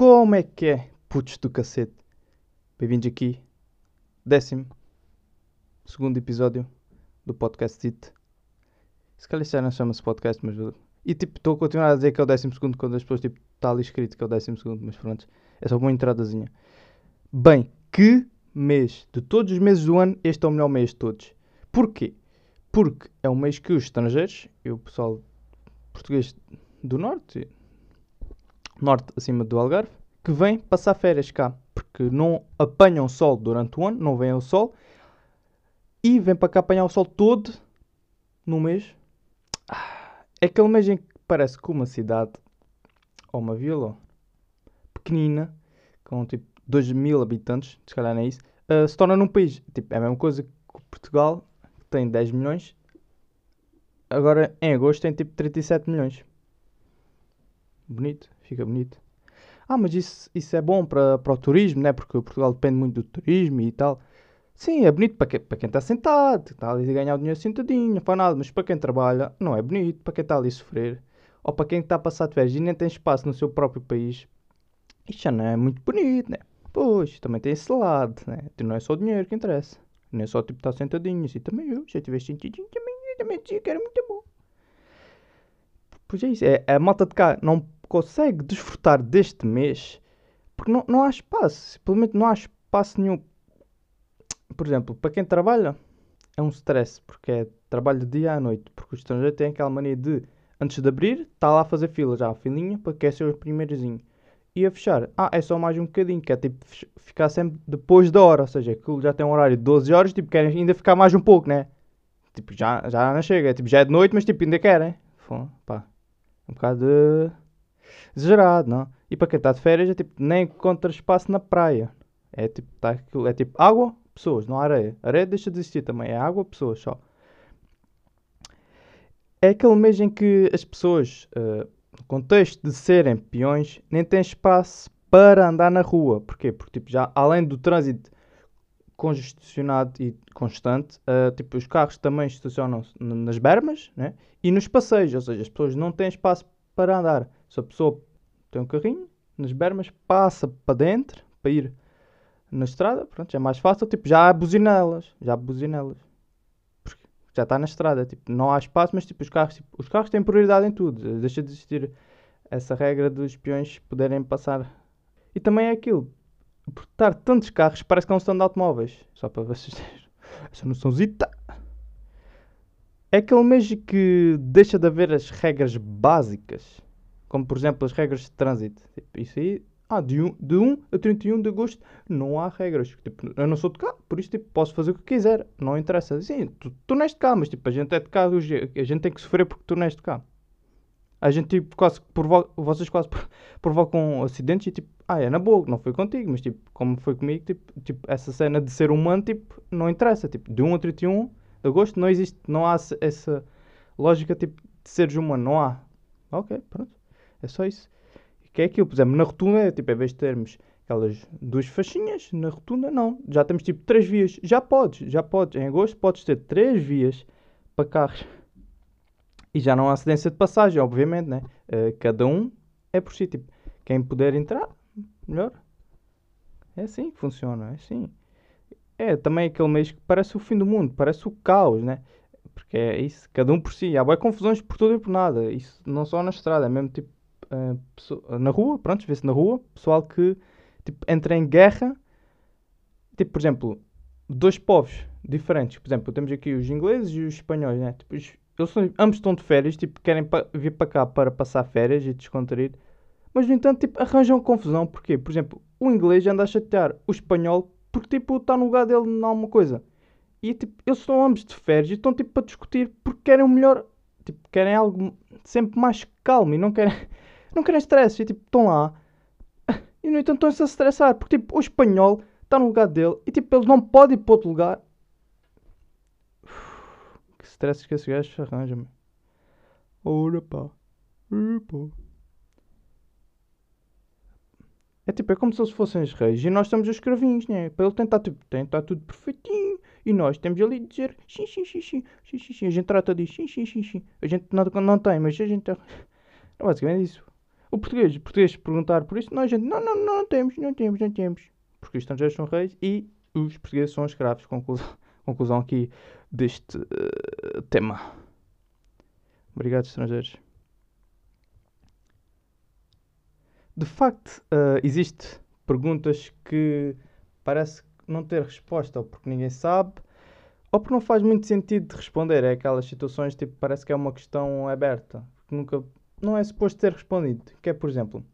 Como é que é, putos do cacete? Bem-vindos aqui, décimo segundo episódio do podcast It. Se calhar já não chama-se podcast, mas. E tipo, estou a continuar a dizer que é o décimo segundo quando as pessoas, tipo, está ali escrito que é o décimo segundo, mas pronto, é só uma entradazinha. Bem, que mês? De todos os meses do ano, este é o melhor mês de todos. Porquê? Porque é um mês que os estrangeiros, e o pessoal português do norte, norte acima do Algarve, que vêm passar férias cá, porque não apanham sol durante o ano, não vêm ao sol, e vêm para cá apanhar o sol todo no mês. Ah, É aquele mês em que parece que uma cidade, ou uma vila, pequenina, com tipo 2 mil habitantes, se calhar não é isso, ah, se torna num país. Tipo, é a mesma coisa que Portugal, que tem 10 milhões, agora em agosto tem tipo 37 milhões. Bonito, fica bonito. Ah, mas isso, isso é bom para, para o turismo, né? Porque Portugal depende muito do turismo e tal. Sim, é bonito para, que, para quem está sentado, está ali a ganhar o dinheiro sentadinho, não faz nada, mas para quem trabalha, não é bonito, para quem está ali a sofrer, ou para quem está a passar de férias e nem tem espaço no seu próprio país, isto já não é muito bonito, né? Pois, também tem esse lado, né? Não é só o dinheiro que interessa, não é só tipo estar sentadinho, assim também eu, se eu tivesse sentadinho também, eu também dizia que era muito bom. Pois é isso, é, a malta de cá não consegue desfrutar deste mês porque não, não há espaço, simplesmente não há espaço nenhum. Por exemplo, para quem trabalha é um stress, porque é trabalho de dia à noite, porque o estrangeiro tem aquela mania de, antes de abrir, está lá a fazer fila, já a filinha, para que é ser o primeirozinho. E a fechar, ah, é só mais um bocadinho, que é tipo ficar sempre depois da hora, ou seja, aquilo já tem um horário de 12 horas, tipo, querem ainda ficar mais um pouco, né? Tipo, já, já não chega, tipo, já é de noite, mas tipo, ainda querem. Fô, pá, um bocado de... exagerado, não? E para quem está de férias, é tipo, nem encontra espaço na praia. É tipo, tá, é tipo água, pessoas, não areia. Areia deixa de existir também, é água, pessoas só. É aquele mês em que as pessoas, eh, no contexto de serem peões, nem têm espaço para andar na rua. Porquê? Porque tipo, já além do trânsito congestionado e constante, eh, tipo, os carros também estacionam-se n- nas bermas né? e nos passeios, ou seja, as pessoas não têm espaço para andar. Se a pessoa tem um carrinho, nas bermas, passa para dentro, para ir na estrada, pronto, é mais fácil, tipo, já há buzinelas, já há buzinelas. Porque já está na estrada, tipo, não há espaço, mas tipo, os carros, tipo, os carros têm prioridade em tudo. Deixa de existir essa regra dos peões poderem passar. E também é aquilo, por estar tantos carros, parece que é um stand de automóveis. Só para vocês terem essa noçãozita. É aquele mês que deixa de haver as regras básicas, como por exemplo as regras de trânsito. Tipo, isso aí, ah, de 1, de 1 a 31 de agosto não há regras. Tipo, eu não sou de cá, por isso tipo, posso fazer o que quiser, não interessa. Sim, tu, tu não és de cá, mas tipo, a gente é de cá, a gente tem que sofrer porque tu não és de cá. A gente tipo, quase que provo vocês quase pro- provocam acidentes e tipo, ah, é na boa, não foi contigo, mas tipo, como foi comigo, tipo, tipo, essa cena de ser humano, tipo, não interessa. Tipo, de 1 a 31 de agosto não existe, não há essa lógica tipo, de seres humano, não há. Ok, pronto, é só isso. Que é aquilo, por exemplo, na rotunda, tipo, em vez de termos aquelas duas faixinhas, na rotunda não, já temos tipo três vias, já podes, já podes, em agosto podes ter três vias para carros. E já não há cedência de passagem, obviamente, né? Eh, cada um é por si, tipo, quem puder entrar, melhor. É assim que funciona, é assim. É também aquele mês que parece o fim do mundo, parece o caos, né? Porque é isso, cada um por si. Há boas confusões por tudo e por nada. Isso não só na estrada, é mesmo tipo eh, na rua, pronto, vê-se na rua, pessoal que tipo, entra em guerra. Tipo, por exemplo, dois povos diferentes. Por exemplo, temos aqui os ingleses e os espanhóis, né? Tipo, os- eles são, ambos estão de férias, tipo, querem pa- vir para cá para passar férias e descontrair. Mas, no entanto, tipo, arranjam confusão. Porquê? Por exemplo, o inglês anda a chatear o espanhol porque, tipo, está no lugar dele em alguma coisa. E, tipo, eles estão ambos de férias e estão, tipo, para discutir porque querem o melhor. Tipo, querem algo sempre mais calmo e não querem, não querem stress. E, tipo, estão lá e, no entanto, estão-se a estressar porque, tipo, o espanhol está no lugar dele e, tipo, eles não podem ir para outro lugar. Que stress que esses gajos arranjam, meu. Ora pá. É tipo, é como se eles fossem os reis e nós estamos os escravinhos, né? Para ele tentar, tipo, tentar tudo perfeitinho. E nós temos ali de dizer sim, sim, sim, sim, sim, sim. A gente trata disso, sim, sim, sim, sim. A gente não, não tem, mas a gente. É basicamente isso. O português, o português perguntar por isso, nós gente, não, não, não, não temos, não temos, não temos. Porque os estrangeiros são reis e os portugueses são escravos. Conclusão, conclusão aqui deste uh, tema. Obrigado, estrangeiros. De facto, uh, existe perguntas que parece não ter resposta, ou porque ninguém sabe, ou porque não faz muito sentido de responder. É aquelas situações, tipo, parece que é uma questão aberta, que nunca, não é suposto ter respondido. Que é, por exemplo,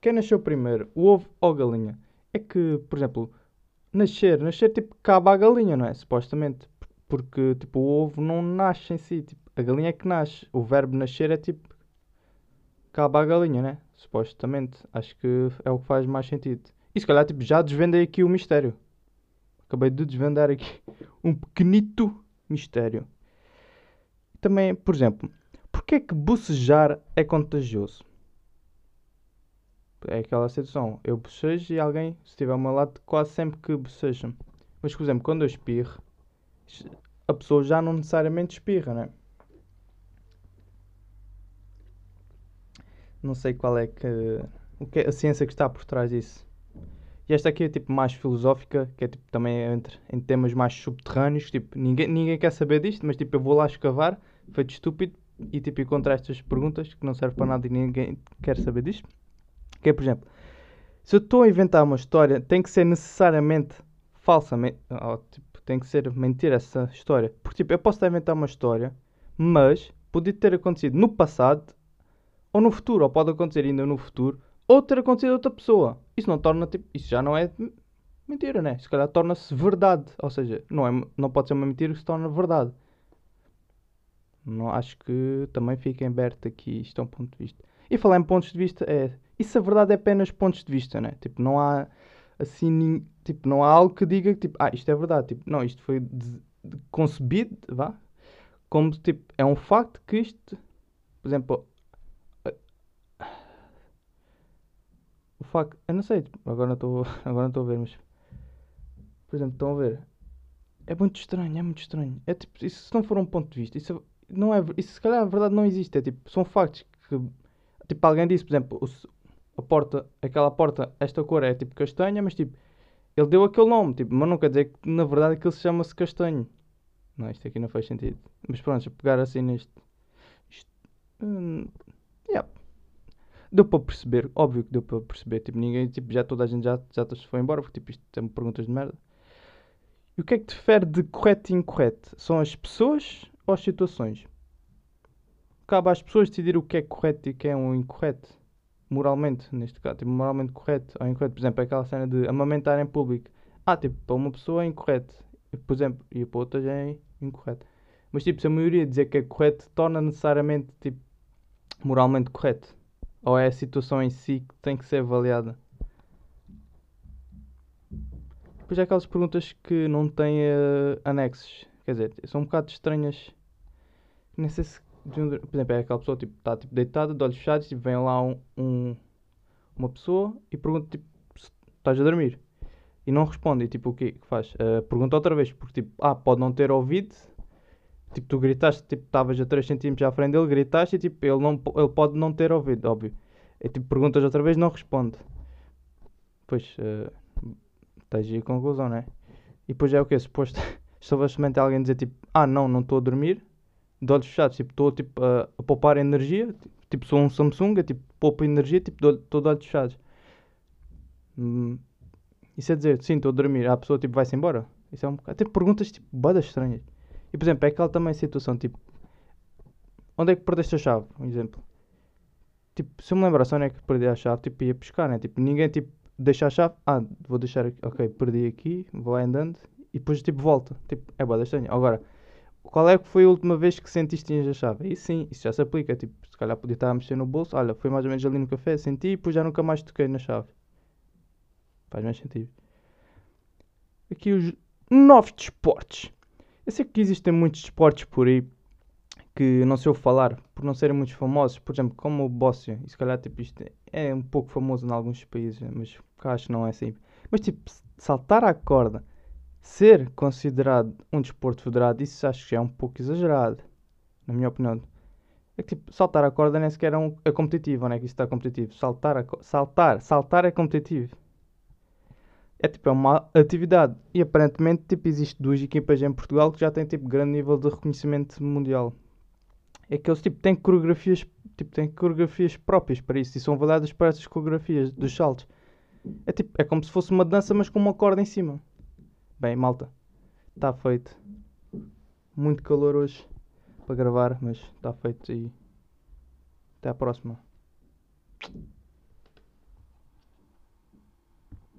quem nasceu primeiro, o ovo ou a galinha? É que, por exemplo, nascer, nascer, tipo, cabe à galinha, não é? Supostamente. Porque, tipo, o ovo não nasce em si, tipo, a galinha é que nasce. O verbo nascer é, tipo, cabe à galinha, né? Supostamente. Acho que é o que faz mais sentido. E se calhar, tipo, já desvendei aqui o mistério. Acabei de desvendar aqui um pequenito mistério. Também, por exemplo, porquê é que bocejar é contagioso? É aquela situação. Eu bocejo e alguém, se estiver ao meu lado, quase sempre que boceja. Mas, por exemplo, quando eu espirro, a pessoa já não necessariamente espirra, né? Não sei qual é que, o que é a ciência que está por trás disso. E esta aqui é tipo mais filosófica, que é tipo também entre em temas mais subterrâneos, tipo, ninguém, ninguém quer saber disto, mas tipo eu vou lá escavar, feito estúpido, e tipo encontrar estas perguntas que não servem para nada e ninguém quer saber disto. Que é, por exemplo, se eu estou a inventar uma história, tem que ser necessariamente falsamente, ou, tipo, tem que ser mentira essa história. Porque tipo, eu posso estar a inventar uma história, mas pode ter acontecido no passado ou no futuro, ou pode acontecer ainda no futuro, ou ter acontecido a outra pessoa. Isso não torna, tipo, isso já não é mentira, né? Se calhar torna-se verdade. Ou seja, não, é, não pode ser uma mentira que se torna verdade. Não, acho que também fica em aberto aqui, isto é um ponto de vista. E falar em pontos de vista é. Isso a verdade é apenas pontos de vista, né? Tipo, não há assim, tipo, não há algo que diga tipo, ah, isto é verdade. Tipo, não, isto foi concebido, vá, como tipo, é um facto que isto, por exemplo, o facto. Eu não sei, agora não estou agora estou a ver, mas. Por exemplo, estão a ver? É muito estranho, é muito estranho. É tipo, isso não for um ponto de vista, isso não é. Isso se calhar a verdade não existe. É tipo, são factos que. Tipo, alguém disse, por exemplo, o, a porta, aquela porta, esta cor é tipo castanha, mas tipo, ele deu aquele nome, tipo, mas não quer dizer que na verdade aquilo se chama-se castanho. Não, isto aqui não faz sentido. Mas pronto, eu pegar assim neste. Isto, hum, yeah deu para perceber, óbvio que deu para perceber, tipo, ninguém, tipo, já toda a gente já, já se foi embora, porque tipo, isto tem perguntas de merda. E o que é que difere de correto e incorreto? São as pessoas as situações? Cabe às pessoas decidir o que é correto e o que é um incorreto. Moralmente, neste caso, tipo, moralmente correto ou incorreto. Por exemplo, aquela cena de amamentar em público. Ah, tipo, para uma pessoa é incorreto. Por exemplo, e para outra é incorreto. Mas, tipo, se a maioria dizer que é correto, torna necessariamente, tipo, moralmente correto. Ou é a situação em si que tem que ser avaliada? Depois há aquelas perguntas que não têm uh, anexos. Quer dizer, são um bocado estranhas. Sei se. Por exemplo, é aquela pessoa tipo, está tipo, deitada, de olhos fechados, tipo, vem lá um, um, uma pessoa e pergunta tipo, se estás a dormir. E não responde. E tipo, o que que faz? Uh, pergunta outra vez, porque tipo, ah, pode não ter ouvido Tipo, tu gritaste, tipo, estavas a 3 cm à frente dele, gritaste e tipo, ele, não, ele pode não ter ouvido, óbvio. E tipo, perguntas outra vez, não responde. Pois, uh, aí a conclusão, né? E depois é o que? Suposto, supostamente alguém dizer tipo, ah não, não estou a dormir, de olhos fechados, tipo, estou tipo, a, a poupar energia, tipo, sou um Samsung, é, tipo, poupa energia, tipo, estou de olhos fechados. Hum, isso é dizer, sim, estou a dormir, a pessoa tipo, vai-se embora. Isso é um bocado. Tem perguntas tipo, bodas estranhas. E por exemplo, é aquela também situação tipo. Onde é que perdeste a chave? Um exemplo. Tipo, se eu me lembrasse onde é que perdi a chave, tipo, ia pescar, né? Tipo, ninguém tipo, deixa a chave. Ah, vou deixar aqui. Ok, perdi aqui, vou andando e depois tipo volta. Tipo, é boa estranho. Agora, qual é que foi a última vez que sentiste a chave? Aí sim, isso já se aplica. Tipo, se calhar podia estar a mexer no bolso. Olha, foi mais ou menos ali no café, senti e depois já nunca mais toquei na chave. Faz mais sentido. Aqui os novos desportos. Eu sei que existem muitos esportes por aí que não sei eu falar, por não serem muito famosos, por exemplo, como o bóssia, e se calhar tipo, isto é um pouco famoso em alguns países, mas cá acho que não é assim. Mas tipo, saltar à corda, ser considerado um desporto federado, isso acho que é um pouco exagerado, na minha opinião. É que tipo, saltar a corda nem sequer é, um, é competitivo, não é que isso está competitivo? Saltar, a, saltar, saltar é competitivo. É tipo, é uma atividade. E aparentemente, tipo, existe duas equipas em Portugal que já têm tipo grande nível de reconhecimento mundial. É que eles tipo têm coreografias, tipo, têm coreografias próprias para isso e são avaliadas para essas coreografias dos saltos. É tipo, é como se fosse uma dança, mas com uma corda em cima. Bem, malta, está feito. Muito calor hoje para gravar, mas está feito e até à próxima.